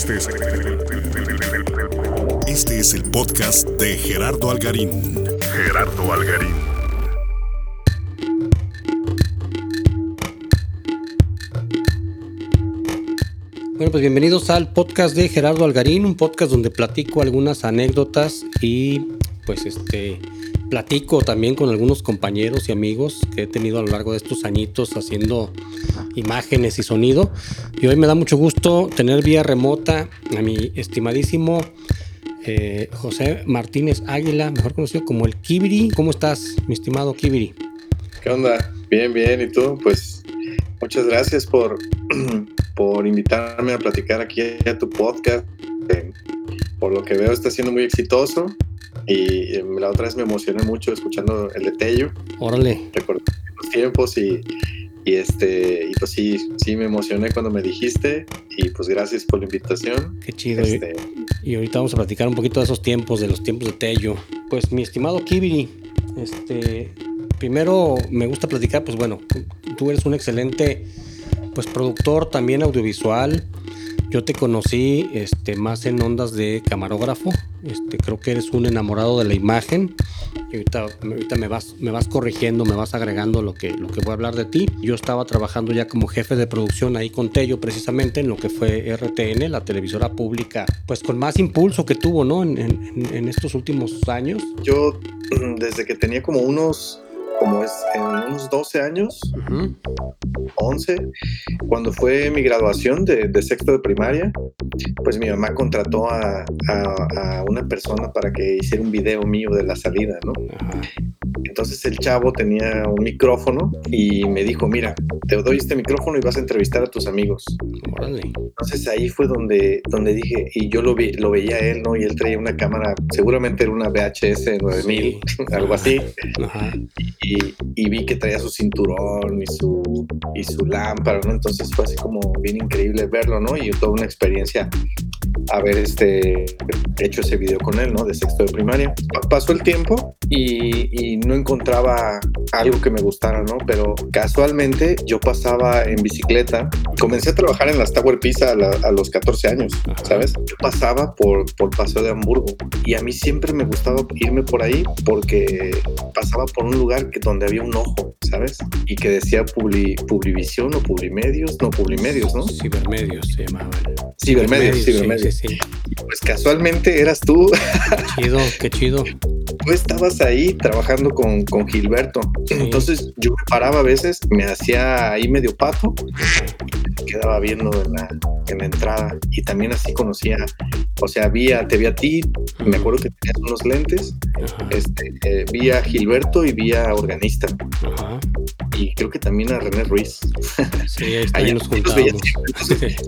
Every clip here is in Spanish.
Este es el, este podcast de Gerardo Algarín. Gerardo Algarín. Bueno, pues bienvenidos al podcast de Gerardo Algarín, un podcast donde platico algunas anécdotas y pues este platico también con algunos compañeros y amigos que he tenido a lo largo de estos añitos haciendo imágenes y sonido. Y hoy me da mucho gusto tener vía remota a mi estimadísimo eh, José Martínez Águila, mejor conocido como el Kibiri. ¿Cómo estás, mi estimado Kibiri? ¿Qué onda? Bien, bien. ¿Y tú? Pues muchas gracias por, por invitarme a platicar aquí a tu podcast. Eh, por lo que veo está siendo muy exitoso y eh, la otra vez me emocioné mucho escuchando el de Tello. Órale. Recordé los tiempos y, y, este, y pues sí, sí me emocioné cuando me dijiste y pues gracias por la invitación. Qué chido. Este, y, ahorita vamos a platicar un poquito de esos tiempos, de los tiempos de Tello. Pues mi estimado Kibiri, este, primero me gusta platicar, pues bueno, tú eres un excelente pues productor también audiovisual. Yo te conocí este, más en ondas de camarógrafo. Este, creo que eres un enamorado de la imagen. Y ahorita, ahorita me, vas, me vas corrigiendo, me vas agregando lo que, lo que voy a hablar de ti. Yo estaba trabajando ya como jefe de producción ahí con Tello, precisamente en lo que fue RTN, la televisora pública, pues con más impulso que tuvo, ¿no? En, en, en estos últimos años. Yo, desde que tenía como unos como es en unos 12 años, 11, cuando fue mi graduación de, de, sexto de primaria, pues mi mamá contrató a, a, a, una persona para que hiciera un video mío de la salida, ¿no? Entonces el chavo tenía un micrófono y me dijo, mira, te doy este micrófono y vas a entrevistar a tus amigos. Entonces ahí fue donde, donde dije, y yo lo, vi, lo veía él, ¿no? Y él traía una cámara, seguramente era una VHS 9000, sí. algo así. Ajá. Y, y, vi que traía su cinturón y su, y su lámpara, ¿no? Entonces fue así como bien increíble verlo, ¿no? Y toda una experiencia haber este, hecho ese video con él, ¿no? De sexto de primaria. Pasó el tiempo y, y, no encontraba algo que me gustara, ¿no? Pero casualmente yo pasaba en bicicleta. Comencé a trabajar en las Tower Pizza a, la, a los 14 años, ¿sabes? Yo pasaba por, por Paseo de Hamburgo y a mí siempre me gustaba irme por ahí porque pasaba por un lugar que, donde había un ojo, ¿sabes? Y que decía Publi, Publivisión o Publimedios, no, Publimedios, ¿no? Cibermedios se llamaba. Cibermedios, Cibermedios. Sí, sí, sí. Pues casualmente eras tú. Qué chido, qué chido. Tú estabas ahí trabajando con, con Gilberto. Entonces yo me paraba a veces, me hacía ahí medio pato me quedaba viendo en la, en la entrada. Y también así conocía, o sea, vi a, te vi a ti, me acuerdo que tenías unos lentes, este, eh, vi a Gilberto y vi a Organista. Ajá. Y creo que también a René Ruiz. Sí, ahí nos juntábamos.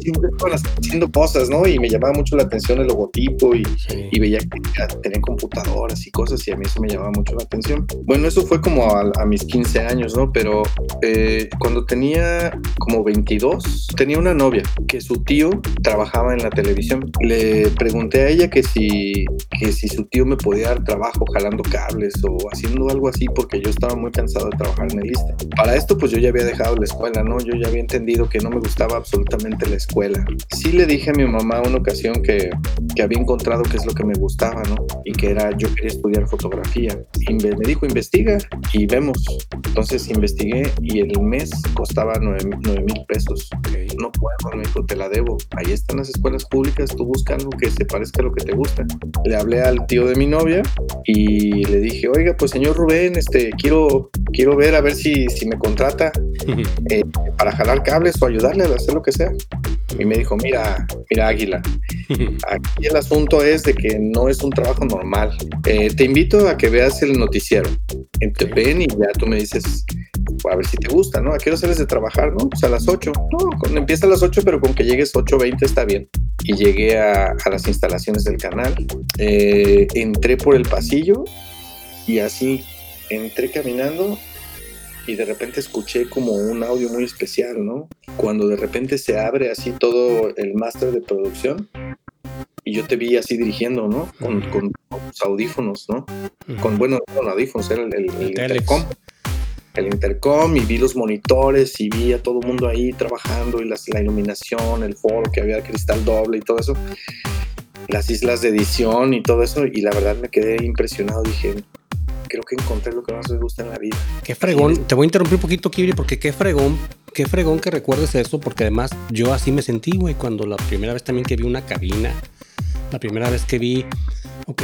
Siempre estaban haciendo cosas, ¿no? Y me llamaba mucho la atención el logotipo y, sí. y veía que tenían computadoras y cosas y a mí eso me llamaba mucho la atención. Bueno, eso fue como a, a mis 15 años, ¿no? Pero eh, cuando tenía como 22, tenía una novia que su tío trabajaba en la televisión. Le pregunté a ella que si, que si su tío me podía dar trabajo jalando cables o haciendo algo así porque yo estaba muy cansado de trabajar en el ISTE. Para esto pues yo ya había dejado la escuela, ¿no? Yo ya había entendido que no me gustaba absolutamente la escuela. Sí le dije a mi mamá una ocasión que, que había encontrado qué es lo que me gustaba, ¿no? Y que era, yo quería estudiar fotografía. Y me dijo, investiga y vemos. Entonces investigué y el mes costaba 9 mil pesos. Okay. No puedo, me dijo, te la debo. Ahí están las escuelas públicas, tú busca algo que se parezca a lo que te gusta. Le hablé al tío de mi novia y le dije, oiga, pues señor Rubén, este, quiero, quiero ver a ver si, si me contrata eh, para jalar cables o ayudarle a hacer lo que sea. Y me dijo, mira, mira Águila, aquí el asunto es de que no es un trabajo normal. Eh, te invito a que veas el noticiero. Te ven y ya tú me dices, a ver si te gusta, ¿no? ¿A qué hora sales de trabajar, no? Pues a las 8. No, con, empieza a las 8, pero con que llegues 8.20 está bien. Y llegué a, a las instalaciones del canal. Eh, entré por el pasillo y así entré caminando y de repente escuché como un audio muy especial, ¿no? Cuando de repente se abre así todo el máster de producción y yo te vi así dirigiendo, ¿no? Con, con, audífonos, ¿no? Uh -huh. Con, bueno, con audífonos, era el, el, el telecom. el intercom y vi los monitores y vi a todo el mundo ahí trabajando y las, la iluminación, el foro que había cristal doble y todo eso, las islas de edición y todo eso y la verdad me quedé impresionado, dije, creo que encontré lo que más me gusta en la vida. Qué fregón, te voy a interrumpir un poquito, Kibri, porque qué fregón, qué fregón que recuerdes eso, porque además yo así me sentí, güey, cuando la primera vez también que vi una cabina, la primera vez que vi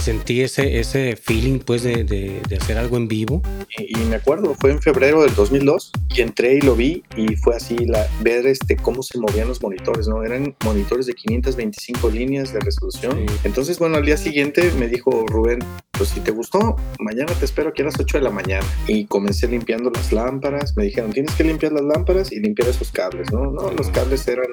sentí ese, ese feeling pues de, de, de hacer algo en vivo. Y, y, me acuerdo, fue en febrero del 2002 y entré y lo vi y fue así la, ver este, cómo se movían los monitores, ¿no? Eran monitores de 525 líneas de resolución. Sí. Entonces, bueno, al día siguiente me dijo Rubén, pues si te gustó, mañana te espero aquí a las 8 de la mañana. Y comencé limpiando las lámparas, me dijeron, tienes que limpiar las lámparas y limpiar esos cables, ¿no? No, los cables eran,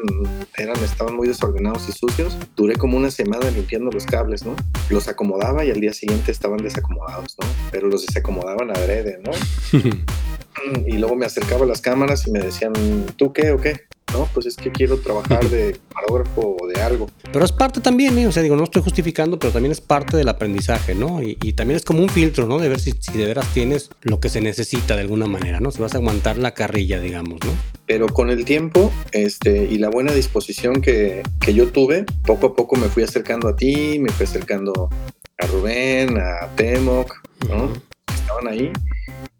eran, estaban muy desordenados y sucios. Duré como una semana limpiando los cables, ¿no? Los acomodaba y al día siguiente estaban desacomodados, ¿no? Pero los desacomodaban adrede, ¿no? y luego me acercaba a las cámaras y me decían, ¿tú qué o qué? No, pues es que quiero trabajar de camarógrafo o de algo. Pero es parte también, ¿eh? o sea, digo, no estoy justificando, pero también es parte del aprendizaje, ¿no? Y, y también es como un filtro, ¿no? De ver si, si, de veras tienes lo que se necesita de alguna manera, ¿no? Si vas a aguantar la carrilla, digamos, ¿no? Pero con el tiempo este, y la buena disposición que, que yo tuve, poco a poco me fui acercando a ti, me fui acercando a Rubén, a Temoc, ¿no? Uh -huh. Estaban ahí.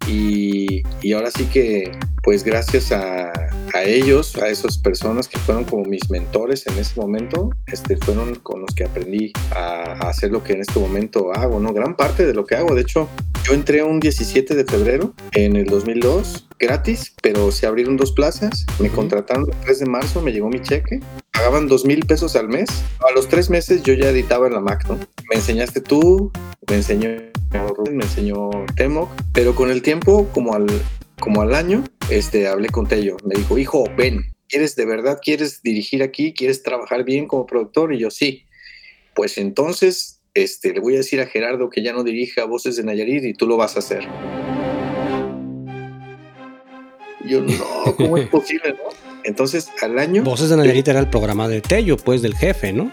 Y, y, ahora sí que, pues gracias a, a, ellos, a esas personas que fueron como mis mentores en ese momento, este, fueron con los que aprendí a, a, hacer lo que en este momento hago, ¿no? Gran parte de lo que hago. De hecho, yo entré un 17 de febrero en el 2002, gratis, pero se abrieron dos plazas, me contrataron el 3 de marzo, me llegó mi cheque, pagaban dos mil pesos al mes. A los tres meses yo ya editaba en la Mac, ¿no? Me enseñaste tú, me enseñó me enseñó Temoc, pero con el tiempo, como al, como al año, este, hablé con Tello. Me dijo, hijo, ven, ¿quieres de verdad, quieres dirigir aquí, quieres trabajar bien como productor? Y yo, sí. Pues entonces, este, le voy a decir a Gerardo que ya no dirija Voces de Nayarit y tú lo vas a hacer. Yo, no, ¿cómo es posible, no? Entonces, al año... Voces de Nayarit era el programa de Tello, pues, del jefe, ¿no?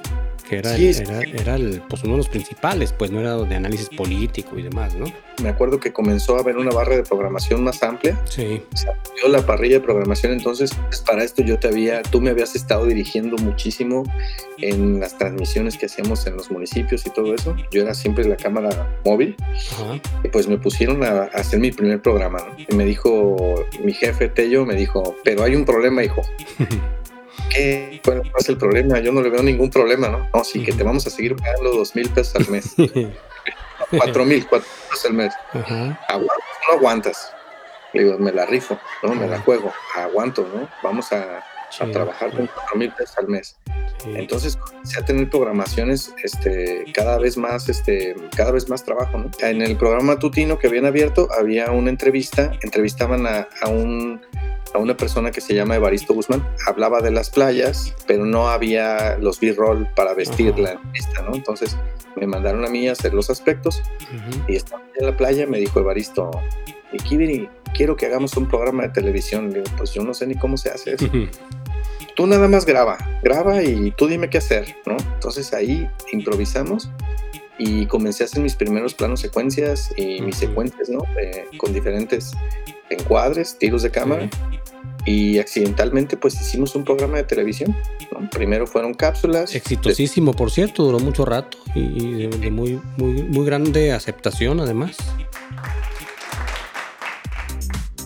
Que era, sí, era, era el, pues uno de los principales, pues no era de análisis político y demás, ¿no? Me acuerdo que comenzó a haber una barra de programación más amplia. Sí. Se abrió la parrilla de programación, entonces pues para esto yo te había, tú me habías estado dirigiendo muchísimo en las transmisiones que hacíamos en los municipios y todo eso. Yo era siempre la cámara móvil. Ajá. Y pues me pusieron a, a, hacer mi primer programa, ¿no? Y me dijo, mi jefe Tello me dijo, pero hay un problema, hijo. ¿qué bueno, es el problema? Yo no le veo ningún problema, ¿no? No, sí, que te vamos a seguir pagando dos mil pesos al mes. cuatro mil, cuatro pesos al mes. ¿Aguantas no aguantas? Le digo, me la rifo, ¿no? Me la juego, aguanto, ¿no? Vamos a, sí, a trabajar sí. con cuatro mil pesos al mes. Sí. Entonces comencé a tener programaciones este, cada vez más, este, cada vez más trabajo, ¿no? En el programa tutino que habían abierto había una entrevista, entrevistaban a, a un a una persona que se llama Evaristo Guzmán. Hablaba de las playas, pero no había los B-roll para vestir la ¿no? Entonces me mandaron a mí a hacer los aspectos uh -huh. y estaba en la playa, me dijo Evaristo, y Kibiri, quiero que hagamos un programa de televisión. Le digo, pues yo no sé ni cómo se hace eso. Uh -huh. Tú nada más graba, graba y tú dime qué hacer, ¿no? Entonces ahí improvisamos y comencé a hacer mis primeros planos secuencias y mis uh -huh. secuencias, ¿no? Eh, con diferentes encuadres, tiros de cámara. Y accidentalmente pues hicimos un programa de televisión. ¿no? Primero fueron cápsulas. Exitosísimo, por cierto, duró mucho rato y de, de muy, muy, muy grande aceptación además.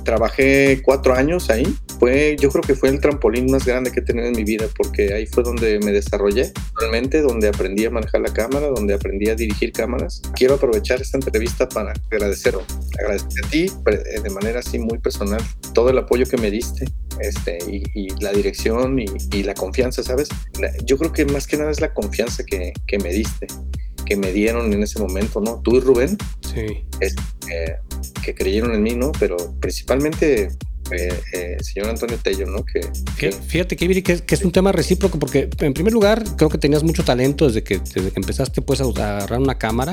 Trabajé cuatro años ahí. Fue, yo creo que fue el trampolín más grande que he tenido en mi vida porque ahí fue donde me desarrollé realmente, donde aprendí a manejar la cámara, donde aprendí a dirigir cámaras. Quiero aprovechar esta entrevista para agradecer, agradecer a ti de manera así muy personal todo el apoyo que me diste este, y, y la dirección y, y, la confianza, ¿sabes? Yo creo que más que nada es la confianza que, que me diste que me dieron en ese momento, ¿no? Tú y Rubén, sí. es, eh, que creyeron en mí, ¿no? Pero principalmente eh, eh, señor Antonio Tello, ¿no? Que, que... Fíjate, que, que, que, es un tema recíproco, porque en primer lugar creo que tenías mucho talento desde que, desde que empezaste pues a agarrar una cámara.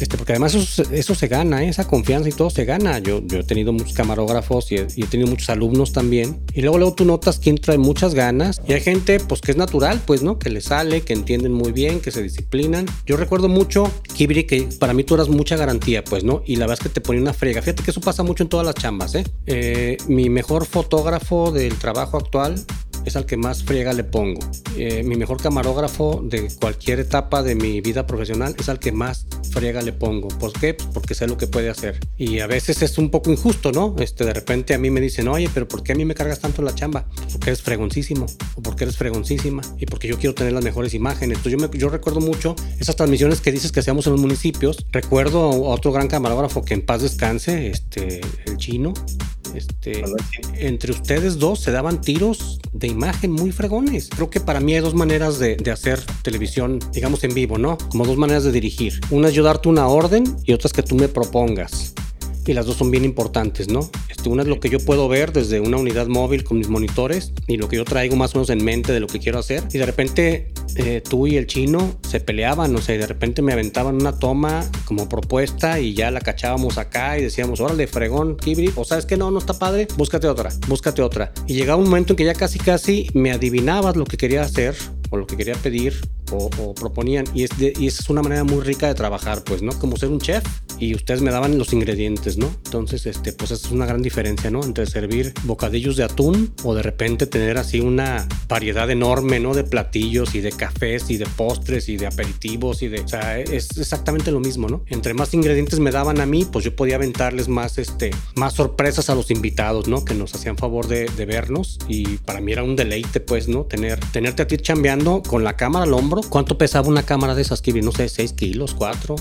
Este, porque además eso, se gana, ¿eh? esa confianza y todo se gana. Yo, yo he tenido muchos camarógrafos y he, tenido muchos alumnos también. Y luego, luego tú notas quién trae muchas ganas. Y hay gente, pues que es natural, pues, ¿no? Que le sale, que entienden muy bien, que se disciplinan. Yo recuerdo mucho, Kibri, que para mí tú eras mucha garantía, pues, ¿no? Y la verdad es que te ponía una friega. Fíjate que eso pasa mucho en todas las chambas, ¿eh? eh mi mejor fotógrafo del trabajo actual es al que más friega le pongo. Eh, mi mejor camarógrafo de cualquier etapa de mi vida profesional es al que más friega le pongo. ¿Por qué? Pues porque sé lo que puede hacer. Y a veces es un poco injusto, ¿no? Este, de repente a mí me dicen, oye, pero ¿por qué a mí me cargas tanto la chamba? Porque eres fregoncísimo o porque eres fregoncísima y porque yo quiero tener las mejores imágenes. Entonces yo, me, yo recuerdo mucho esas transmisiones que dices que hacíamos en los municipios. Recuerdo a otro gran camarógrafo que en paz descanse, este, el chino, este, entre ustedes dos se daban tiros de imagen muy fregones. Creo que para mí hay dos maneras de, de, hacer televisión, digamos en vivo, ¿no? Como dos maneras de dirigir. Una es yo darte una orden y otra es que tú me propongas y las dos son bien importantes, ¿no? Este, una es lo que yo puedo ver desde una unidad móvil con mis monitores y lo que yo traigo más o menos en mente de lo que quiero hacer. Y de repente eh, tú y el chino se peleaban, o sea, de repente me aventaban una toma como propuesta y ya la cachábamos acá y decíamos, órale, fregón, Kibri, o sabes que no, no está padre, búscate otra, búscate otra. Y llegaba un momento en que ya casi casi me adivinabas lo que quería hacer o lo que quería pedir o, proponían. Y, es y esa es una manera muy rica de trabajar, pues, ¿no? Como ser un chef y ustedes me daban los ingredientes, ¿no? Entonces, este, pues es una gran diferencia, ¿no? Entre servir bocadillos de atún o de repente tener así una variedad enorme, ¿no? De platillos y de cafés y de postres y de aperitivos y de... O sea, es exactamente lo mismo, ¿no? Entre más ingredientes me daban a mí, pues yo podía aventarles más, este, más sorpresas a los invitados, ¿no? Que nos hacían favor de, de vernos y para mí era un deleite, pues, ¿no? Tener, tenerte a ti chambeando con la cámara al hombro. ¿Cuánto pesaba una cámara de esas, Kibi? No sé, 6 kilos, 4.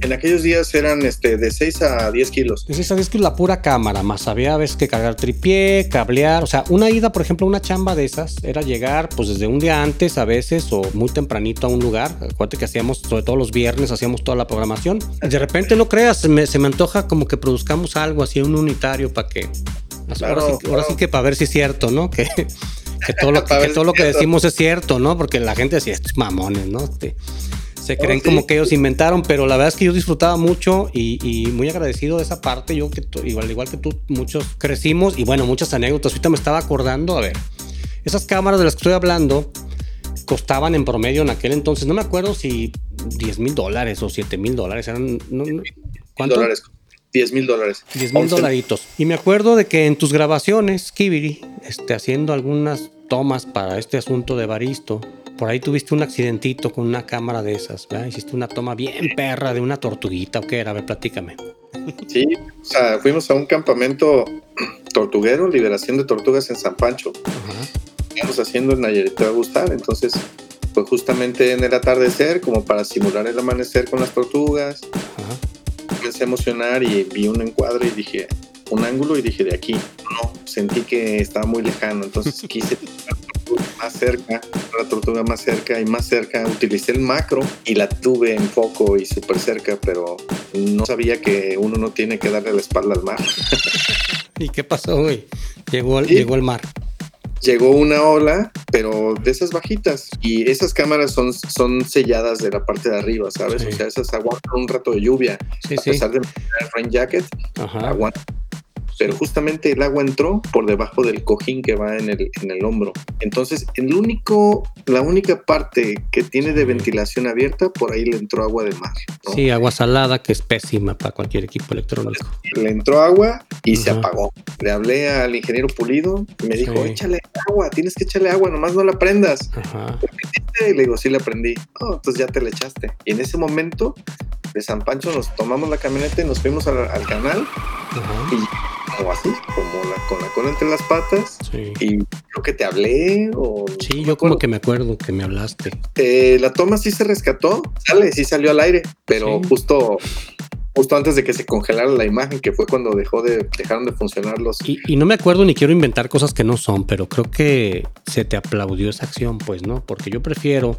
En aquellos días eran este, de 6 a 10 kilos. De 6 a 10 kilos la pura cámara, más había veces que cargar tripié, cablear. O sea, una ida, por ejemplo, una chamba de esas era llegar pues desde un día antes a veces o muy tempranito a un lugar. Acuérdate que hacíamos, sobre todo los viernes, hacíamos toda la programación. Y de repente, no creas, se me, se me antoja como que produzcamos algo así, un unitario para que... ahora, sí, que para ver si es cierto, ¿no? Que, que todo lo que, todo lo que decimos es cierto, ¿no? Porque la gente decía, estos mamones, ¿no? Este, se creen como que ellos inventaron, pero la verdad es que yo disfrutaba mucho y, muy agradecido de esa parte. Yo, que igual, igual que tú, muchos crecimos y bueno, muchas anécdotas. Ahorita me estaba acordando, a ver, esas cámaras de las que estoy hablando costaban en promedio en aquel entonces, no me acuerdo si 10 mil dólares o 7 mil dólares eran. No, ¿Cuánto? Dólares. 10 mil dólares. 10 mil dolaritos. Y me acuerdo de que en tus grabaciones, Kibiri, este, haciendo algunas tomas para este asunto de Baristo, por ahí tuviste un accidentito con una cámara de esas, ¿verdad? Hiciste una toma bien perra de una tortuguita, ¿o qué era? A ver, platícame. Sí, o sea, fuimos a un campamento tortuguero, liberación de tortugas en San Pancho. Estamos haciendo en Nayarit, te va a gustar. Entonces, pues justamente en el atardecer, como para simular el amanecer con las tortugas. Ajá. A emocionar y vi un encuadre y dije, un ángulo y dije, de aquí. No, sentí que estaba muy lejano, entonces quise más cerca, la tortuga más cerca y más cerca. Utilicé el macro y la tuve en foco y súper cerca, pero no sabía que uno no tiene que darle la espalda al mar. ¿Y qué pasó, güey? Llegó, llegó el mar llegó una ola, pero de esas bajitas. Y esas cámaras son, son selladas de la parte de arriba, ¿sabes? O sea, esas aguantan un rato de lluvia. a pesar de el rain jacket, aguantan pero justamente el agua entró por debajo del cojín que va en el, en el hombro. Entonces, el único, la única parte que tiene de ventilación abierta, por ahí le entró agua de mar. Sí, agua salada, que es pésima para cualquier equipo electrónico. Le entró agua y se apagó. Le hablé al ingeniero Pulido y me dijo, échale agua, tienes que echarle agua, nomás no la prendas. Y le digo, sí la prendí. Oh, entonces ya te la echaste. Y en ese momento de San Pancho nos tomamos la camioneta y nos fuimos al, canal. Y como así, como con la cola entre las patas. Y creo que te hablé o... Sí, yo como que me acuerdo que me hablaste. Eh, la toma sí se rescató, sale, sí salió al aire, pero justo justo antes de que se congelara la imagen, que fue cuando dejó de, dejaron de funcionar los... Y, y, no me acuerdo ni quiero inventar cosas que no son, pero creo que se te aplaudió esa acción, pues, ¿no? Porque yo prefiero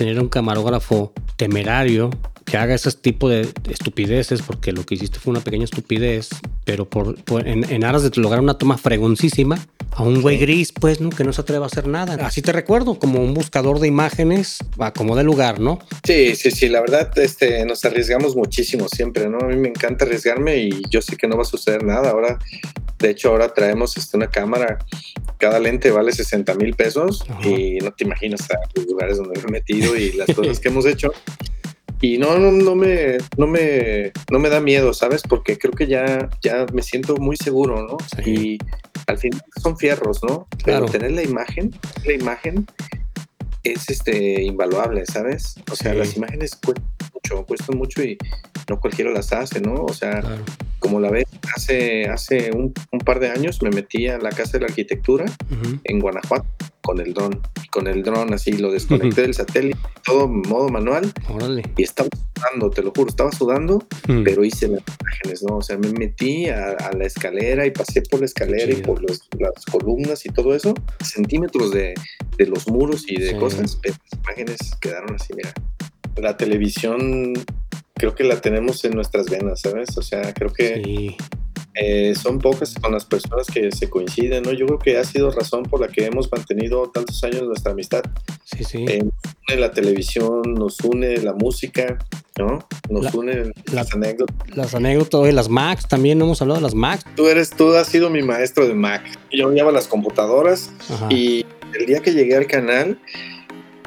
tener un camarógrafo temerario que haga ese tipo de estupideces, porque lo que hiciste fue una pequeña estupidez, pero por, en, aras de lograr una toma fregoncísima, a un güey gris, pues, ¿no? Que no se atreva a hacer nada. Así te recuerdo, como un buscador de imágenes, a como de lugar, ¿no? Sí, sí, sí, la verdad, este, nos arriesgamos muchísimo siempre, ¿no? A mí me encanta arriesgarme y yo sé que no va a suceder nada. Ahora, de hecho, ahora traemos este, una cámara, cada lente vale 60 mil pesos y no te imaginas los lugares donde me he metido y las cosas que hemos hecho. Y no, no, no, me, no, me, no me da miedo, ¿sabes? Porque creo que ya, ya me siento muy seguro, ¿no? Y al final son fierros, ¿no? Pero tener la imagen, la imagen es este invaluable, ¿sabes? O sea, las imágenes cuestan mucho, cuestan mucho y no cualquiera las hace, ¿no? O sea, como la ves, hace, hace un, par de años me metí a la Casa de la Arquitectura en Guanajuato con el dron. Con el dron así lo desconecté del satélite, todo modo manual. Y estaba sudando, te lo juro, estaba sudando, mm. pero hice las imágenes, ¿no? O sea, me metí a, la escalera y pasé por la escalera y por las columnas y todo eso, centímetros de, de los muros y de cosas, pero las imágenes quedaron así, mira. La televisión creo que la tenemos en nuestras venas, ¿sabes? O sea, creo que eh, son pocas con las personas que se coinciden, ¿no? Yo creo que ha sido razón por la que hemos mantenido tantos años nuestra amistad. Sí, sí. Eh, nos une la televisión, nos une la música, ¿no? Nos une las anécdotas. Las anécdotas, las Macs, también no hemos hablado de las Macs. Tú eres, tú has sido mi maestro de Mac. Yo llevaba las computadoras y el día que llegué al canal,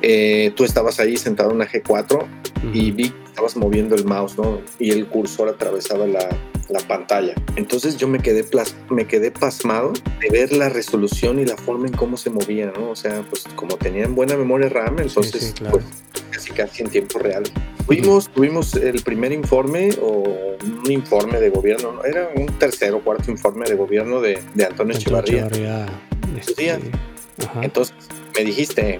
eh, tú estabas ahí sentado en una G4 y vi que estabas moviendo el mouse, ¿no? Y el cursor atravesaba la, la pantalla. Entonces yo me quedé, me quedé pasmado de ver la resolución y la forma en cómo se movía, ¿no? O sea, pues como tenían buena memoria RAM, entonces pues, casi casi en tiempo real. Tuvimos, tuvimos el primer informe o un informe de gobierno, ¿no? era un tercer o cuarto informe de gobierno de, de Antonio, Echevarría. Este, entonces me dijiste,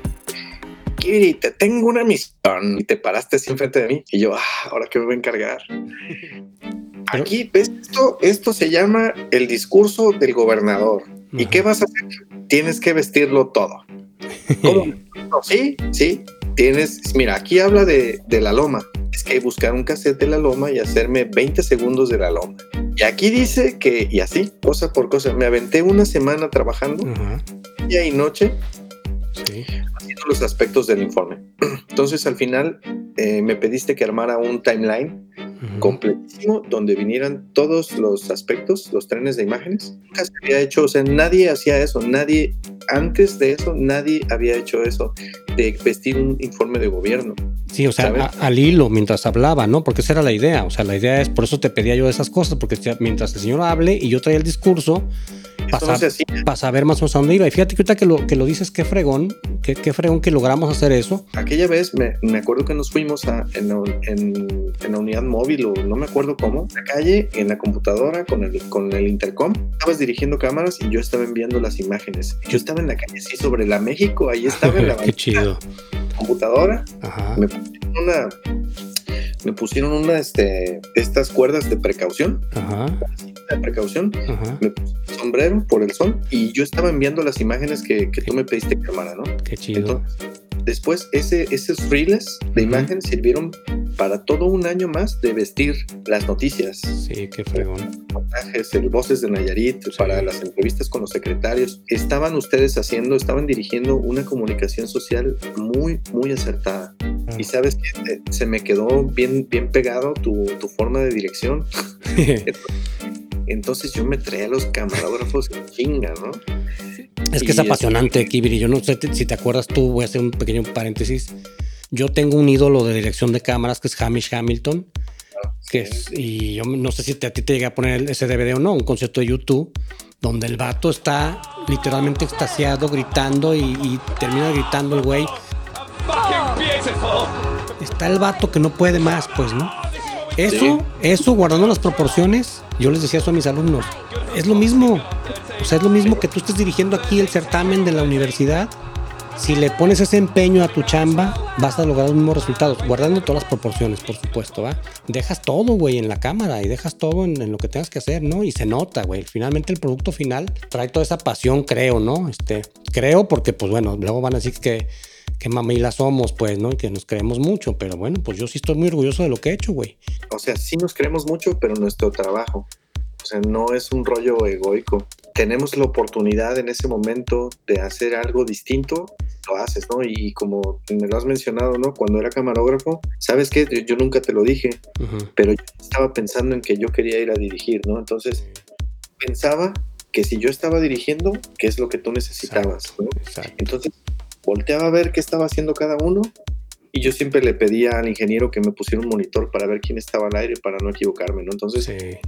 Kiri, te tengo una misión. Y te paraste así enfrente de mí. Y yo, ah, ahora que me voy a encargar. Aquí, ¿ves? Esto, esto se llama el discurso del gobernador. ¿Y qué vas a hacer? Tienes que vestirlo todo. ¿Cómo? sí, sí. Tienes, mira, aquí habla de, de, la loma. Es que buscar un cassette de la loma y hacerme 20 segundos de la loma. Y aquí dice que, y así, cosa por cosa, me aventé una semana trabajando, día y noche, haciendo los aspectos del informe. Entonces al final eh, me pediste que armara un timeline completísimo donde vinieran todos los aspectos, los trenes de imágenes. Nunca se había hecho, o sea, nadie hacía eso, nadie, antes de eso, nadie había hecho eso, de vestir un informe de gobierno. Sí, o sea, al hilo mientras hablaba, ¿no? Porque esa era la idea, o sea, la idea es, por eso te pedía yo esas cosas, porque mientras el señor hable y yo traía el discurso, para, saber más o menos a dónde iba. Y fíjate que ahorita que lo, que lo dices, qué fregón, qué, qué fregón que logramos hacer eso. Aquella vez me, me acuerdo que nos fuimos a, en, en, en, la unidad móvil o no me acuerdo cómo, la calle, en la computadora con el, con el intercom. Estabas dirigiendo cámaras y yo estaba enviando las imágenes. Yo estaba en la calle, sí, sobre la México, ahí estaba en la Qué chido. computadora. Me pusieron una me pusieron una este estas cuerdas de precaución Ajá de precaución, me puse sombrero por el sol y yo estaba enviando las imágenes que, que tú me pediste cámara, ¿no? Qué chido. después ese, esos reels de imagen sirvieron para todo un año más de vestir las noticias. Sí, qué fregón. Montajes, el Voces de Nayarit, para las entrevistas con los secretarios. Estaban ustedes haciendo, estaban dirigiendo una comunicación social muy, muy acertada. Ah. Y sabes que eh, se me quedó bien, bien pegado tu, tu forma de dirección. Entonces yo me traía a los camarógrafos en chinga, ¿no? Es que es apasionante, Kibiri. Yo no sé si te acuerdas tú, voy a hacer un pequeño paréntesis. Yo tengo un ídolo de dirección de cámaras que es Hamish Hamilton. que es, y yo no sé si a ti te llega a poner ese DVD o no, un concierto de YouTube, donde el vato está literalmente extasiado, gritando y, y termina gritando el güey. Está el vato que no puede más, pues, ¿no? Eso, eso, guardando las proporciones, yo les decía eso a mis alumnos, es lo mismo. O sea, es lo mismo que tú estés dirigiendo aquí el certamen de la universidad. Si le pones ese empeño a tu chamba, vas a lograr los mismos resultados, guardando todas las proporciones, por supuesto, ¿va? Dejas todo, güey, en la cámara y dejas todo en, lo que tengas que hacer, ¿no? Y se nota, güey. Finalmente el producto final trae toda esa pasión, creo, ¿no? Este, creo porque, pues bueno, luego van a decir que qué mamila somos, pues, ¿no? Y que nos creemos mucho, pero bueno, pues yo sí estoy muy orgulloso de lo que he hecho, güey. O sea, sí nos creemos mucho, pero nuestro trabajo. O sea, no es un rollo egoico. Tenemos la oportunidad en ese momento de hacer algo distinto, lo haces, ¿no? Y como me lo has mencionado, ¿no? Cuando era camarógrafo, ¿sabes qué? Yo nunca te lo dije, pero yo estaba pensando en que yo quería ir a dirigir, ¿no? Entonces, pensaba que si yo estaba dirigiendo, ¿qué es lo que tú necesitabas? ¿no? Entonces, volteaba a ver qué estaba haciendo cada uno y yo siempre le pedía al ingeniero que me pusiera un monitor para ver quién estaba al aire para no equivocarme, ¿no? Entonces, había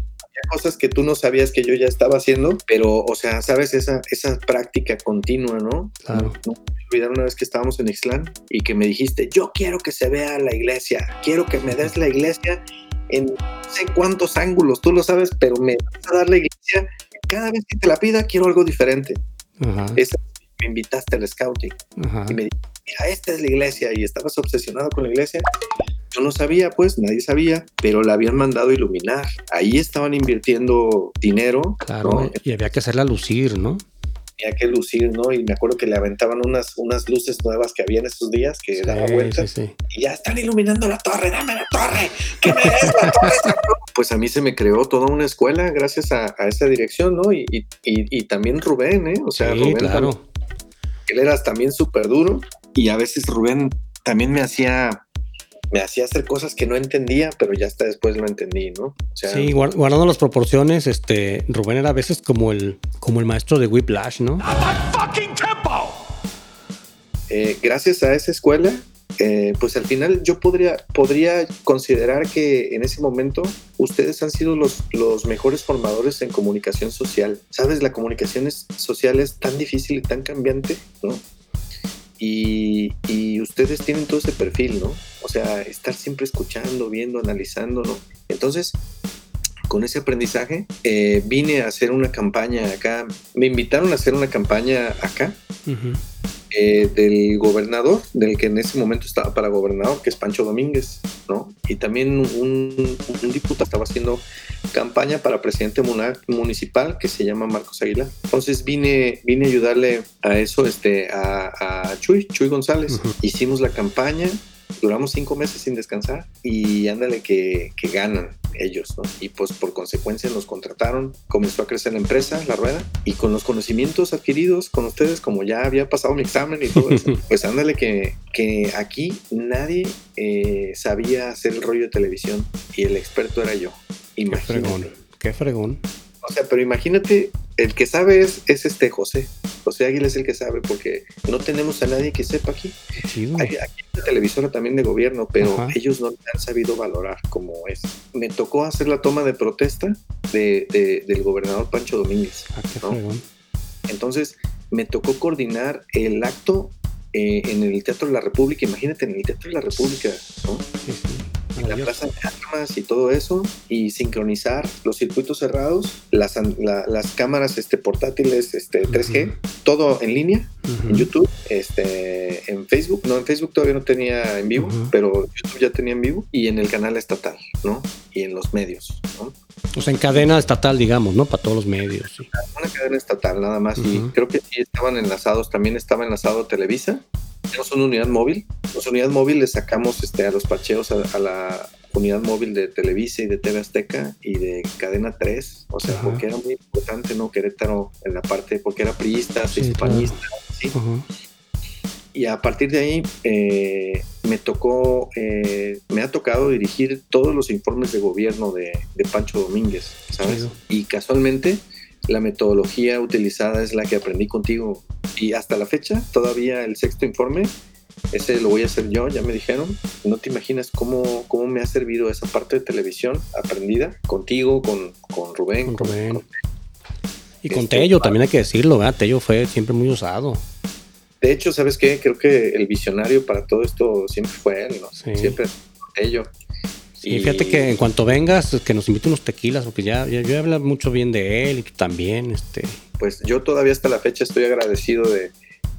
cosas que tú no sabías que yo ya estaba haciendo, pero, o sea, sabes, esa, esa práctica continua, ¿no? Claro. No, olvidar una vez que estábamos en Ixtlán y que me dijiste, yo quiero que se vea la iglesia, quiero que me des la iglesia en no sé cuántos ángulos, tú lo sabes, pero me vas a dar la iglesia, cada vez que te la pida quiero algo diferente. Ajá. Esa, me invitaste al scouting Ajá. y me dijiste, mira, esta es la iglesia y estabas obsesionado con la iglesia. Yo no sabía, pues, nadie sabía, pero la habían mandado iluminar. Ahí estaban invirtiendo dinero. Claro, ¿no? y había que hacerla lucir, ¿no? Tenía que lucir, ¿no? Y me acuerdo que le aventaban unas, unas luces nuevas que había en esos días que daba vueltas. Sí, sí. Y ya están iluminando la torre, dame la torre, que me des la torre. pues a mí se me creó toda una escuela gracias a, a esa dirección, ¿no? Y, y, y, y también Rubén, ¿eh? O sea, Sí, Rubén claro. también, él era también súper duro y a veces Rubén también me hacía me hacía hacer cosas que no entendía, pero ya hasta después lo entendí, ¿no? O sea, Sí, guar- guardando las proporciones, este, Rubén era a veces como el, como el maestro de Whiplash, ¿no? eh, gracias a esa escuela, eh, pues al final yo podría, podría considerar que en ese momento ustedes han sido los, los mejores formadores en comunicación social. Sabes, la comunicación es- social es tan difícil y tan cambiante, ¿no? Y, y ustedes tienen todo ese perfil, ¿no? O sea, estar siempre escuchando, viendo, analizando, ¿no? Entonces, con ese aprendizaje, eh, vine a hacer una campaña acá. Me invitaron a hacer una campaña acá Ujú. Eh, del gobernador, del que en ese momento estaba para gobernador, que es Pancho Domínguez, ¿no? Y también un, un diputado estaba haciendo campaña para presidente municipal que se llama Marcos Aguilar. Entonces vine, vine a ayudarle a eso este, a, a Chuy, Chuy González. Hicimos la campaña, duramos cinco meses sin descansar y ándale que, que ganan ellos, ¿no? Y pues por consecuencia nos contrataron, comenzó a crecer la empresa, la rueda, y con los conocimientos adquiridos con ustedes, como ya había pasado mi examen y todo eso, pues ándale que, que aquí nadie eh, sabía hacer el rollo de televisión y el experto era yo. Qué Imagínate. fregón, qué fregón. O sea, pero imagínate, el que sabe es, es este José. José Águila es el que sabe, porque no tenemos a nadie que sepa aquí. Chido. Hay, aquí hay una televisora también de gobierno, pero Ajá. ellos no han sabido valorar como es. Me tocó hacer la toma de protesta de, de- del gobernador Pancho Domínguez. Ah, qué ¿no? Entonces, me tocó coordinar el acto eh, en el Teatro de la República. Imagínate, en el Teatro de la República, ¿no? Sí, sí. En la plaza de armas y todo eso, y sincronizar los circuitos cerrados, las, la- las cámaras este, portátiles este, 3G, Ujú. todo en línea, en YouTube, este, en Facebook, no, en Facebook todavía no tenía en vivo, pero YouTube ya tenía en vivo, y en el canal estatal, ¿no? Y en los medios, ¿no? O sea, en cadena estatal, digamos, ¿no? Para todos los medios. sí. Una cadena estatal nada más, y creo que sí estaban enlazados, también estaba enlazado Televisa, tenemos una unidad móvil, los unidad móvil le sacamos este, a los parcheos a, a la unidad móvil de Televisa y de TV Azteca y de Cadena 3, o sea, Ajá. porque era muy importante, ¿no? Querétaro en la parte, porque era priista, Sí, hispanista, ¿sí? Y a partir de ahí eh, me tocó, eh, me ha tocado dirigir todos los informes de gobierno de, de Pancho Domínguez, ¿sabes? Y casualmente la metodología utilizada es la que aprendí contigo. Y hasta la fecha, todavía el sexto informe, ese lo voy a hacer yo, ya me dijeron. No te imaginas cómo, cómo me ha servido esa parte de televisión aprendida contigo, con, con Rubén. Con Rubén. Y con Este, Tello, también hay que decirlo, ¿verdad? Tello fue siempre muy usado. De hecho, ¿sabes qué? Creo que el visionario para todo esto siempre fue él, ¿no? Sí. Siempre ello. Y fíjate que en cuanto vengas, que nos invite unos tequilas, porque ya, ya yo he hablado mucho bien de él y tú también, este. pues yo todavía hasta la fecha estoy agradecido de,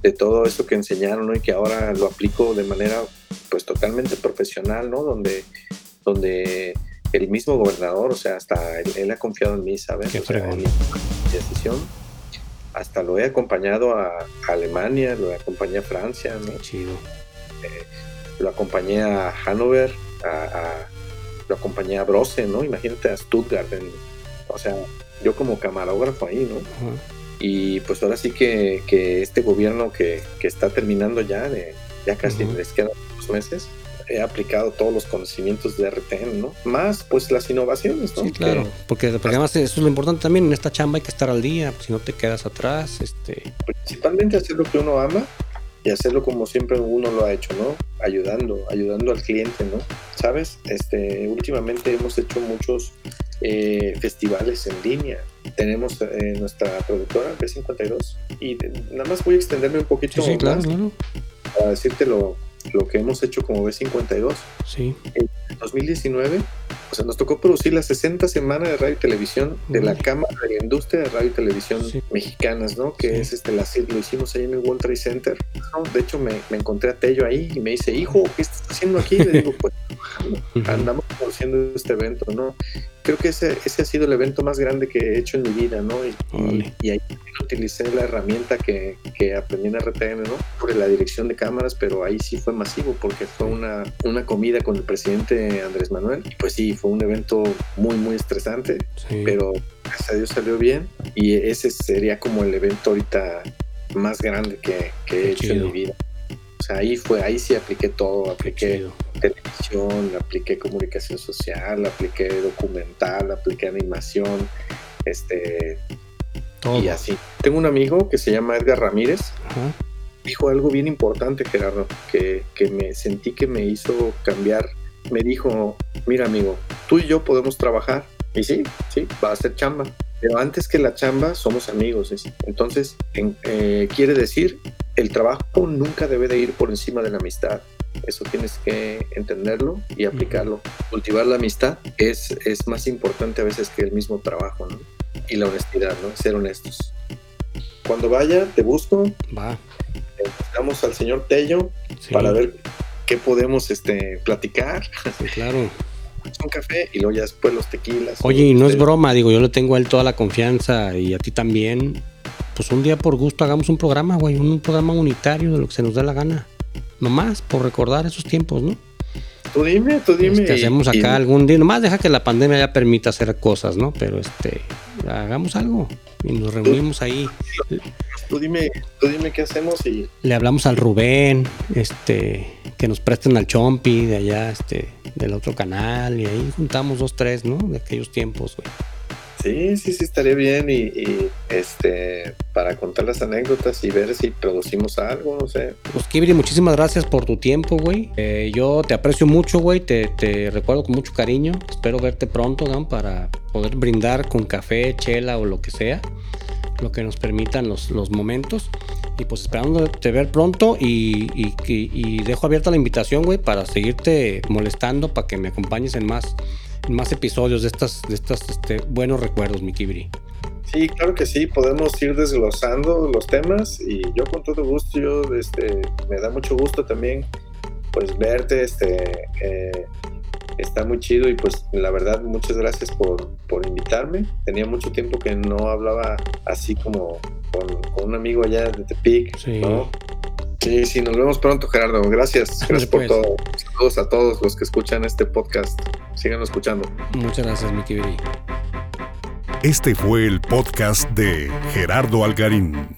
de todo esto que enseñaron ¿no? y que ahora lo aplico de manera pues totalmente profesional, ¿no? Donde, donde el mismo gobernador, o sea, hasta él, él ha confiado en mí, ¿sabes? Qué O sea, fregón. en mi decisión. Hasta lo he acompañado a, a Alemania, lo he acompañado a Francia, ¿no? Chido. eh, lo acompañé a Hanover, a, lo acompañé a Brose, ¿no? Imagínate a Stuttgart, o sea, yo como camarógrafo ahí, ¿no? Y pues ahora sí que, que este gobierno que, que, está terminando ya, de, ya casi les quedan dos meses, he aplicado todos los conocimientos de RTN, ¿no? Más pues las innovaciones, ¿no? Sí, claro, porque, además eso es lo importante también, en esta chamba hay que estar al día, si no te quedas atrás, este... Principalmente hacer lo que uno ama y hacerlo como siempre uno lo ha hecho, ¿no? Ayudando, ayudando al cliente, ¿no? ¿Sabes? Este, últimamente hemos hecho muchos eh, festivales en línea. Tenemos eh, nuestra productora B52 y nada más voy a extenderme un poquito sí, claro, claro. para decirte lo, lo que hemos hecho como B52. Sí. En 2019, o sea, nos tocó producir la 60 semana de radio y televisión de la Cámara de la Industria de Radio y Televisión Mexicanas, ¿no? Que es este, la, lo hicimos ahí en el World Trade Center. De hecho, me, me, encontré a Tello ahí y me dice, hijo, ¿qué estás haciendo aquí? Le digo, pues andamos produciendo este evento, ¿no? creo que ese, ese ha sido el evento más grande que he hecho en mi vida, ¿no? Y, y, ahí utilicé la herramienta que, que, aprendí en RTN, ¿no? Por la dirección de cámaras, pero ahí sí fue masivo porque fue una, una comida con el presidente Andrés Manuel. Y pues sí, fue un evento muy, muy estresante, pero gracias a Dios salió bien. Y ese sería como el evento ahorita más grande que, que he hecho en mi vida. O sea, ahí fue, ahí sí apliqué todo, apliqué televisión, apliqué comunicación social, apliqué documental, apliqué animación, este y así. Tengo un amigo que se llama Edgar Ramírez. Dijo algo bien importante, Gerardo, que, que me sentí que me hizo cambiar. Me dijo, mira amigo, tú y yo podemos trabajar. Y sí, sí, va a ser chamba. Pero antes que la chamba somos amigos. Entonces, eh, quiere decir, el trabajo nunca debe de ir por encima de la amistad. Eso tienes que entenderlo y aplicarlo. Cultivar la amistad es, es más importante a veces que el mismo trabajo, ¿no? Y la honestidad, ¿no? Ser honestos. Cuando vaya, te busco. Va. Buscamos al señor Tello para ver qué podemos este, platicar. Sí, claro. un café y luego ya después los tequilas. Oye, y no es broma, digo, yo le tengo a él toda la confianza y a ti también. Pues un día por gusto hagamos un programa, güey, un programa unitario de lo que se nos dé la gana. Nomás por recordar esos tiempos, ¿no? Tú dime, tú dime. Este, hacemos acá algún día, nomás deja que la pandemia ya permita hacer cosas, ¿no? Pero este, hagamos algo y nos reunimos ahí. Tú dime, tú dime qué hacemos y. Le hablamos al Rubén, este, que nos presten al Chompi de allá, este, del otro canal, y ahí juntamos dos, tres, ¿no? De aquellos tiempos, güey. Sí, sí, sí, estaría bien y, este para contar las anécdotas y ver si producimos algo, no sé. Pues Kibri, muchísimas gracias por tu tiempo, güey. Eh, yo te aprecio mucho, güey, te, te, recuerdo con mucho cariño. Espero verte pronto, ¿no? Para poder brindar con café, chela o lo que sea, lo que nos permitan los, los momentos. Y pues esperando te ver pronto y, y, y dejo abierta la invitación, güey, para seguirte molestando, para que me acompañes en más más episodios de estas, de estas este, buenos recuerdos, mi Kibri. Sí, claro que sí, podemos ir desglosando los temas y yo con todo gusto, yo este, me da mucho gusto también pues verte, este, eh, está muy chido y pues la verdad muchas gracias por, por, invitarme. Tenía mucho tiempo que no hablaba así como con, un amigo allá de Tepic, sí. ¿no? Sí, sí, nos vemos pronto, Gerardo. Gracias. Gracias por todo. Saludos a todos los que escuchan este podcast. Sigan escuchando. Muchas gracias, Miki Beri. Este fue el podcast de Gerardo Algarín.